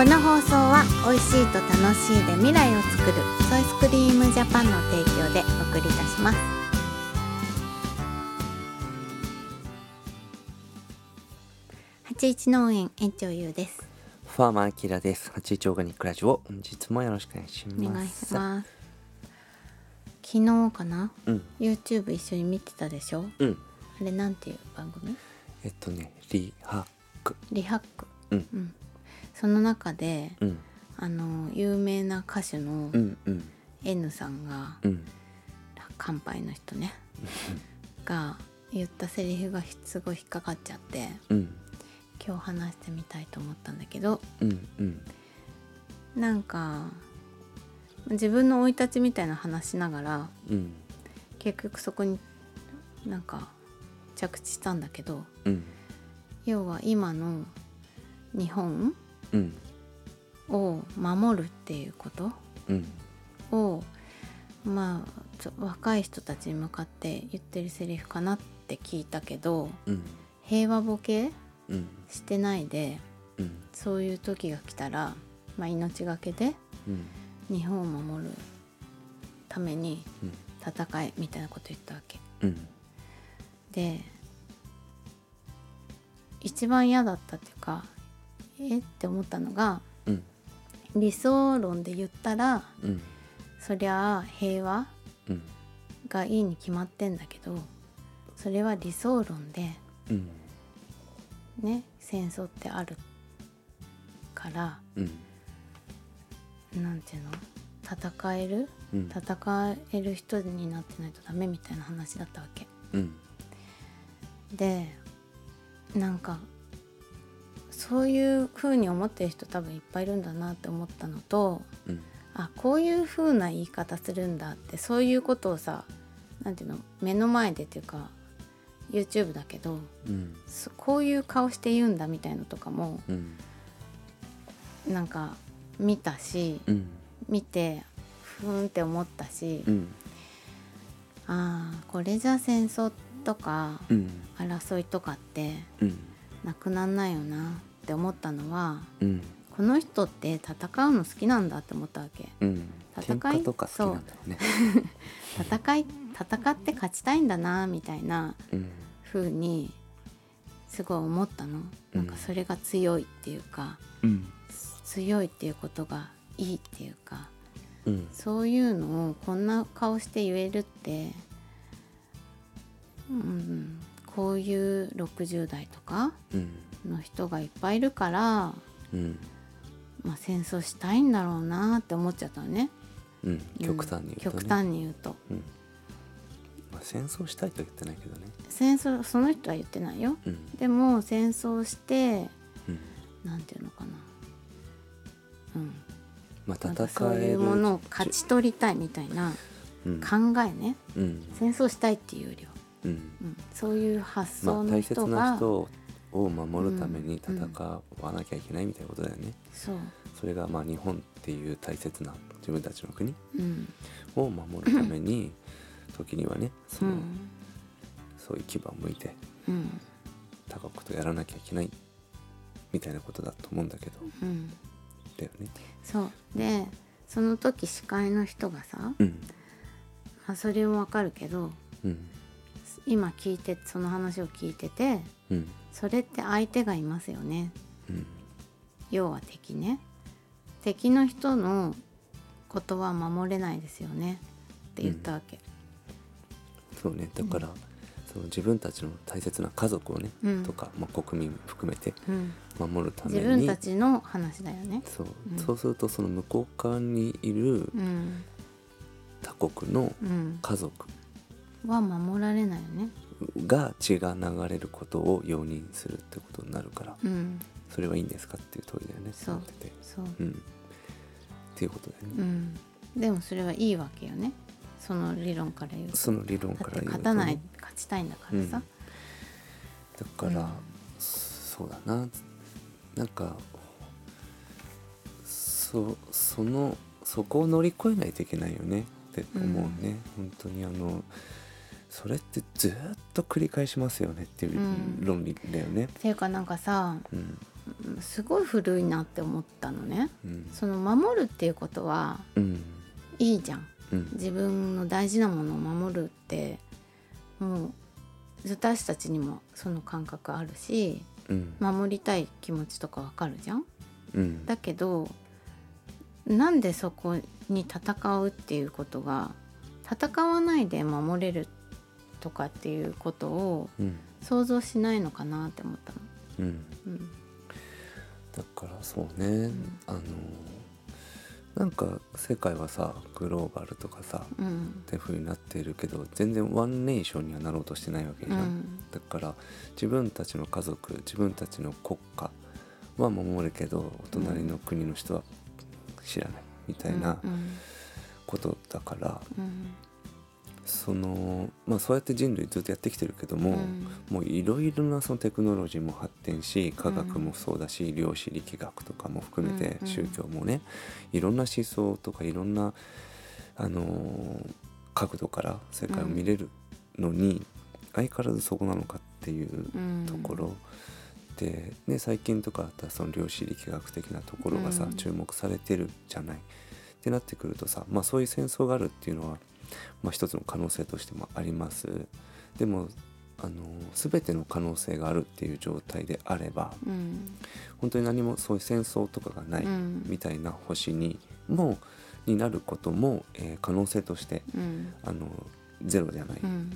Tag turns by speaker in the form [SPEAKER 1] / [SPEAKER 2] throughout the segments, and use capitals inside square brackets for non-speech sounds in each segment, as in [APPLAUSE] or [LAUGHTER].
[SPEAKER 1] この放送は美味しいと楽しいで未来を作るソイスクリームジャパンの提供でお送りいたします。八一農園園長ゆうです。
[SPEAKER 2] ファーマーアキラです。八一オーガニックラジオ、本日もよろしくお願いします。
[SPEAKER 1] お願いします。昨日かな？
[SPEAKER 2] うん、
[SPEAKER 1] YouTube 一緒に見てたでしょ？
[SPEAKER 2] うん、
[SPEAKER 1] あれなんていう番組？
[SPEAKER 2] えっとね、リハク、
[SPEAKER 1] リハック。
[SPEAKER 2] うん、
[SPEAKER 1] うんその中で
[SPEAKER 2] うん、
[SPEAKER 1] あの有名な歌手の
[SPEAKER 2] うん、うん、
[SPEAKER 1] N さんが
[SPEAKER 2] うん、
[SPEAKER 1] 乾杯の人ね。が言ったセリフがすごい引っかかっちゃって
[SPEAKER 2] うん、
[SPEAKER 1] 今日話してみたいと思ったんだけど
[SPEAKER 2] うん、うん、
[SPEAKER 1] なんか自分の生い立ちみたいな話しながら
[SPEAKER 2] うん、
[SPEAKER 1] 結局そこになんか着地したんだけど
[SPEAKER 2] うん、
[SPEAKER 1] 要は今の日本
[SPEAKER 2] うん、
[SPEAKER 1] を守るっていうこと？
[SPEAKER 2] うん、
[SPEAKER 1] をまあ若い人たちに向かって言ってるセリフかなって聞いたけど
[SPEAKER 2] うん、
[SPEAKER 1] 平和ボケ
[SPEAKER 2] うん、
[SPEAKER 1] してないで
[SPEAKER 2] うん、
[SPEAKER 1] そういう時が来たら、まあ、命がけで
[SPEAKER 2] うん、
[SPEAKER 1] 日本を守るために
[SPEAKER 2] うん、
[SPEAKER 1] 戦えみたいなこと言ったわけ。
[SPEAKER 2] うん、
[SPEAKER 1] で一番嫌だったっていうかえって思ったのが
[SPEAKER 2] うん、
[SPEAKER 1] 理想論で言ったら
[SPEAKER 2] うん、
[SPEAKER 1] そりゃあ平和
[SPEAKER 2] うん、
[SPEAKER 1] がいいに決まってんだけどそれは理想論で
[SPEAKER 2] うん、
[SPEAKER 1] ね戦争ってあるから
[SPEAKER 2] うん、
[SPEAKER 1] なんていうの？戦える？
[SPEAKER 2] うん、
[SPEAKER 1] 戦える人になってないとダメみたいな話だったわけ。
[SPEAKER 2] うん、
[SPEAKER 1] でなんかそういう風に思ってる人多分いっぱいいるんだなって思ったのと
[SPEAKER 2] うん、
[SPEAKER 1] あこういう風な言い方するんだってそういうことをさなんていうの目の前でっていうか YouTube だけど
[SPEAKER 2] うん、
[SPEAKER 1] そこういう顔して言うんだみたいのとかも
[SPEAKER 2] うん、
[SPEAKER 1] なんか見たし
[SPEAKER 2] うん、
[SPEAKER 1] 見てふーんって思ったし、
[SPEAKER 2] うん、
[SPEAKER 1] ああこれじゃ戦争とか
[SPEAKER 2] うん、
[SPEAKER 1] 争いとかって
[SPEAKER 2] うん、
[SPEAKER 1] なくなんないよな。って思ったのは
[SPEAKER 2] うん、
[SPEAKER 1] この人って戦うの好きなんだって思ったわけ。
[SPEAKER 2] うん、
[SPEAKER 1] 戦い
[SPEAKER 2] とか好きなんだろうね。[LAUGHS]
[SPEAKER 1] 戦い戦って勝ちたいんだなみたいな
[SPEAKER 2] うん、
[SPEAKER 1] 風にすごい思ったの。なんかそれが強いっていうか、
[SPEAKER 2] うん、
[SPEAKER 1] 強いっていうことがいいっていうか
[SPEAKER 2] うん、
[SPEAKER 1] そういうのをこんな顔して言えるって、うん、こういう60代とか
[SPEAKER 2] うん、
[SPEAKER 1] の人がいっぱいいるから、
[SPEAKER 2] うん、
[SPEAKER 1] まあ、戦争したいんだろうなって思っちゃったのね。
[SPEAKER 2] うん、極端に言うとね。
[SPEAKER 1] 極端に言うと。
[SPEAKER 2] うん。まあ、戦争したいとは言ってないけどね。
[SPEAKER 1] 戦争その人は言ってないよ。
[SPEAKER 2] うん。
[SPEAKER 1] でも戦争して
[SPEAKER 2] うん。
[SPEAKER 1] なんていうのかな。うん。
[SPEAKER 2] まあ、戦
[SPEAKER 1] そういうものを勝ち取りたいみたいな
[SPEAKER 2] うん。
[SPEAKER 1] 考えね。
[SPEAKER 2] うん。
[SPEAKER 1] 戦争したいっていうよりは、
[SPEAKER 2] うん。
[SPEAKER 1] うん、そういう発
[SPEAKER 2] まあ、
[SPEAKER 1] 想の
[SPEAKER 2] 大切
[SPEAKER 1] 人が、
[SPEAKER 2] な人を守るために戦わなきゃいけないみたいなことだよね。
[SPEAKER 1] そう、
[SPEAKER 2] それがまあ日本っていう大切な自分たちの国
[SPEAKER 1] うん。
[SPEAKER 2] を守るために [LAUGHS] 時にはねそう。の、
[SPEAKER 1] ん
[SPEAKER 2] そういう牙を向いて
[SPEAKER 1] うん。
[SPEAKER 2] 他国とやらなきゃいけないみたいなことだと思うんだけど。
[SPEAKER 1] うん、
[SPEAKER 2] だよね。
[SPEAKER 1] そう。でその時司会の人がさ、
[SPEAKER 2] うん。
[SPEAKER 1] まあ、それもわかるけど
[SPEAKER 2] うん
[SPEAKER 1] 今聞いてその話を聞いてて
[SPEAKER 2] うん。
[SPEAKER 1] それって相手がいますよね。
[SPEAKER 2] うん。
[SPEAKER 1] 要は敵ね。敵の人のことは守れないですよね。って言ったわけ、
[SPEAKER 2] そうね。だから、その自分たちの大切な家族をね、
[SPEAKER 1] うん。
[SPEAKER 2] とか、まあ、国民含めて
[SPEAKER 1] うん、
[SPEAKER 2] 守るために。
[SPEAKER 1] 自分たちの話だよね。
[SPEAKER 2] そう,、
[SPEAKER 1] うん。
[SPEAKER 2] そうするとその向こう側にいる
[SPEAKER 1] うん。
[SPEAKER 2] 他国の
[SPEAKER 1] うん。
[SPEAKER 2] 家族
[SPEAKER 1] は守られないよね。
[SPEAKER 2] が血が流れることを容認するってことになるから。
[SPEAKER 1] うん。
[SPEAKER 2] それはいいんですかっていう問いだよね。
[SPEAKER 1] そう。
[SPEAKER 2] 思ってて。
[SPEAKER 1] そう。
[SPEAKER 2] うん。っていうことだよね、
[SPEAKER 1] うん。でもそれはいいわけよね。その理論から言うと。
[SPEAKER 2] その理論から言うと、
[SPEAKER 1] 勝たない勝ちたいんだからさ、
[SPEAKER 2] だから、
[SPEAKER 1] うん。
[SPEAKER 2] そうだな。なんかそそのそこを乗り越えないといけないよね。って思うね、本当にあのそれってずっと繰り返しますよねっていう
[SPEAKER 1] うん。
[SPEAKER 2] 論理だよね。
[SPEAKER 1] っていうかなんかさ
[SPEAKER 2] うん
[SPEAKER 1] すごい古いなって思ったのね。
[SPEAKER 2] うん。
[SPEAKER 1] その守るっていうことは
[SPEAKER 2] うん。
[SPEAKER 1] いいじゃん。
[SPEAKER 2] うん。
[SPEAKER 1] 自分の大事なものを守るってもう私たちにもその感覚あるし
[SPEAKER 2] うん。
[SPEAKER 1] 守りたい気持ちとかわかるじゃん。
[SPEAKER 2] うん。
[SPEAKER 1] だけどなんでそこに戦うっていうことが戦わないで守れるとかっていうことを
[SPEAKER 2] うん。
[SPEAKER 1] 想像しないのかなって思ったの。
[SPEAKER 2] うん。
[SPEAKER 1] うん。
[SPEAKER 2] だからそうね、あのなんか世界はさグローバルとかさ
[SPEAKER 1] うん。
[SPEAKER 2] って風になっているけど全然ワンネーションにはなろうとしてないわけじゃん、
[SPEAKER 1] うん。
[SPEAKER 2] だから自分たちの家族自分たちの国家は守るけどお隣の国の人は知らないみたいな
[SPEAKER 1] うん。
[SPEAKER 2] ことだから、
[SPEAKER 1] うん
[SPEAKER 2] そのまあそうやって人類ずっとやってきてるけども、
[SPEAKER 1] うん。
[SPEAKER 2] もういろいろなそのテクノロジーも発展し科学もそうだし、量子力学とかも含めて
[SPEAKER 1] うん
[SPEAKER 2] 宗教もねいろんな思想とかいろんな、あのー角度から世界を見れるのに、相変わらずそこなのかっていう
[SPEAKER 1] うん。
[SPEAKER 2] ところ。で、ね、最近とかだったらその量子力学的なところがさ、
[SPEAKER 1] うん。
[SPEAKER 2] 注目されてるじゃない。ってなってくるとさ、まあ、そういう戦争があるっていうのは、まあ、一つの可能性としてもあります。でもあの全ての可能性があるっていう状態であれば
[SPEAKER 1] うん。
[SPEAKER 2] 本当に何もそういう戦争とかがない
[SPEAKER 1] うん。
[SPEAKER 2] みたいな星にもになることも、えー可能性として
[SPEAKER 1] うん。
[SPEAKER 2] あのゼロじゃない、
[SPEAKER 1] うん。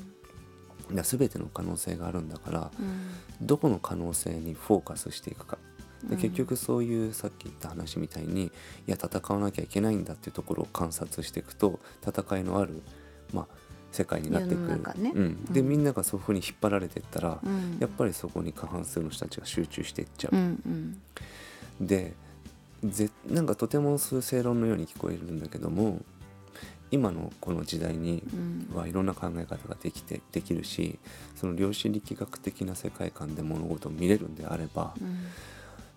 [SPEAKER 2] いや全ての可能性があるんだから
[SPEAKER 1] うん。
[SPEAKER 2] どこの可能性にフォーカスしていくかで
[SPEAKER 1] うん。
[SPEAKER 2] 結局そういうさっき言った話みたいにいや戦わなきゃいけないんだっていうところを観察していくと戦いのある、まあ、世界になってく。る、
[SPEAKER 1] 中ね。
[SPEAKER 2] うん、で
[SPEAKER 1] うん。
[SPEAKER 2] みんながそういうふうに引っ張られていったら、
[SPEAKER 1] うん。
[SPEAKER 2] やっぱりそこに過半数の人たちが集中していっちゃ
[SPEAKER 1] う。
[SPEAKER 2] う。
[SPEAKER 1] んうん。
[SPEAKER 2] でぜなんかとても数正論のように聞こえるんだけども今のこの時代に
[SPEAKER 1] うん。
[SPEAKER 2] はいろんな考え方ができてできるしその量子力学的な世界観で物事を見れるんであれば
[SPEAKER 1] うん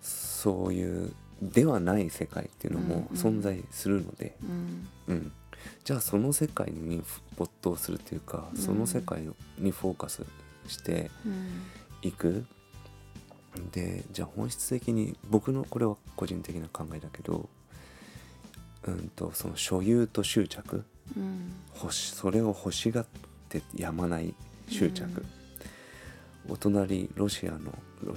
[SPEAKER 2] そういうではない世界っていうのも
[SPEAKER 1] うんうん。
[SPEAKER 2] 存在するので、
[SPEAKER 1] うん。
[SPEAKER 2] うん。じゃあその世界に没頭するっていうか
[SPEAKER 1] うん。
[SPEAKER 2] その世界にフォーカスして
[SPEAKER 1] うん。
[SPEAKER 2] いく。でじゃあ本質的に僕のこれは個人的な考えだけど、うん、とその所有と執着。
[SPEAKER 1] うん。
[SPEAKER 2] それを欲しがってやまない執着、お隣ロシアのロウ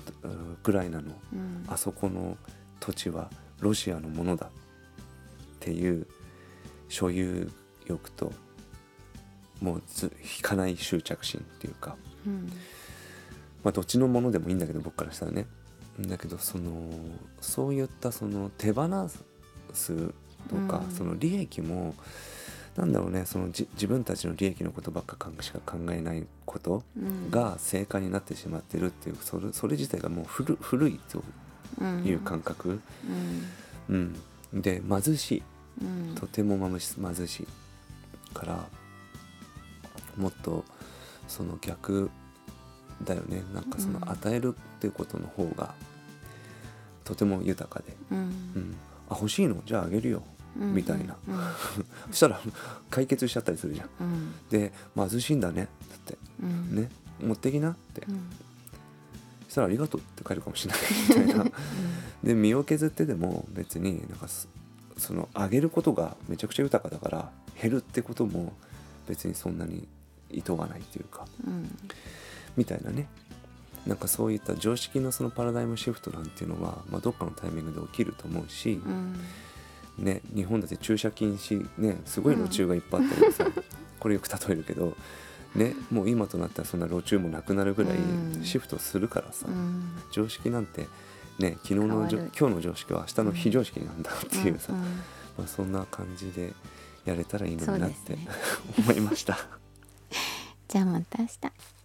[SPEAKER 2] クライナの
[SPEAKER 1] うん。
[SPEAKER 2] あそこの土地はロシアのものだっていう所有欲ともうず引かない執着心っていうか。
[SPEAKER 1] うん。
[SPEAKER 2] まあどっちのものでもいいんだけど僕からしたらね。だけどそのそういったその手放すとか、
[SPEAKER 1] うん。
[SPEAKER 2] その利益もなんだろうねそのじ自分たちの利益のことばっかしか考えないこと
[SPEAKER 1] うん。
[SPEAKER 2] が正解になってしまってるっていうそれそれ自体がもう古古いという感覚、
[SPEAKER 1] うん。
[SPEAKER 2] うん、で貧しい。
[SPEAKER 1] うん。
[SPEAKER 2] とても貧しいからもっとその逆だよね。なんかその
[SPEAKER 1] うん。
[SPEAKER 2] 与えるっていうことの方がとても豊かで、
[SPEAKER 1] う
[SPEAKER 2] うん。ん、あ欲しいの？じゃああげるよ。
[SPEAKER 1] うん
[SPEAKER 2] みたいな。
[SPEAKER 1] うん [LAUGHS]
[SPEAKER 2] そしたら解決しちゃったりするじゃん。
[SPEAKER 1] うん。
[SPEAKER 2] で貧しいんだね。って。
[SPEAKER 1] うん。
[SPEAKER 2] ね。持ってきなって。
[SPEAKER 1] うん。
[SPEAKER 2] そしたらありがとうって帰るかもしれない。[LAUGHS] みたいな。で身を削ってでも別になんかそその上げることがめちゃくちゃ豊かだから減るってことも別にそんなに意図がないっていうか。
[SPEAKER 1] うん。
[SPEAKER 2] みたいなね。なんかそういった常識のそのパラダイムシフトなんていうのは、まあ、どっかのタイミングで起きると思うし、
[SPEAKER 1] うん
[SPEAKER 2] ね、日本だって駐車禁止ねすごい路中がいっぱいあったりさ、これよく例えるけど、ね、もう今となったらそんな路中もなくなるぐらい
[SPEAKER 1] うん。
[SPEAKER 2] シフトするからさ、
[SPEAKER 1] うん。
[SPEAKER 2] 常識なんてね昨日の今日の常識は明日の非常識なんだっていうさ、
[SPEAKER 1] ん。ん。
[SPEAKER 2] まあ、そんな感じでやれたらいいのになって、
[SPEAKER 1] ね。[LAUGHS]
[SPEAKER 2] 思いました。[LAUGHS]
[SPEAKER 1] じゃあまた明日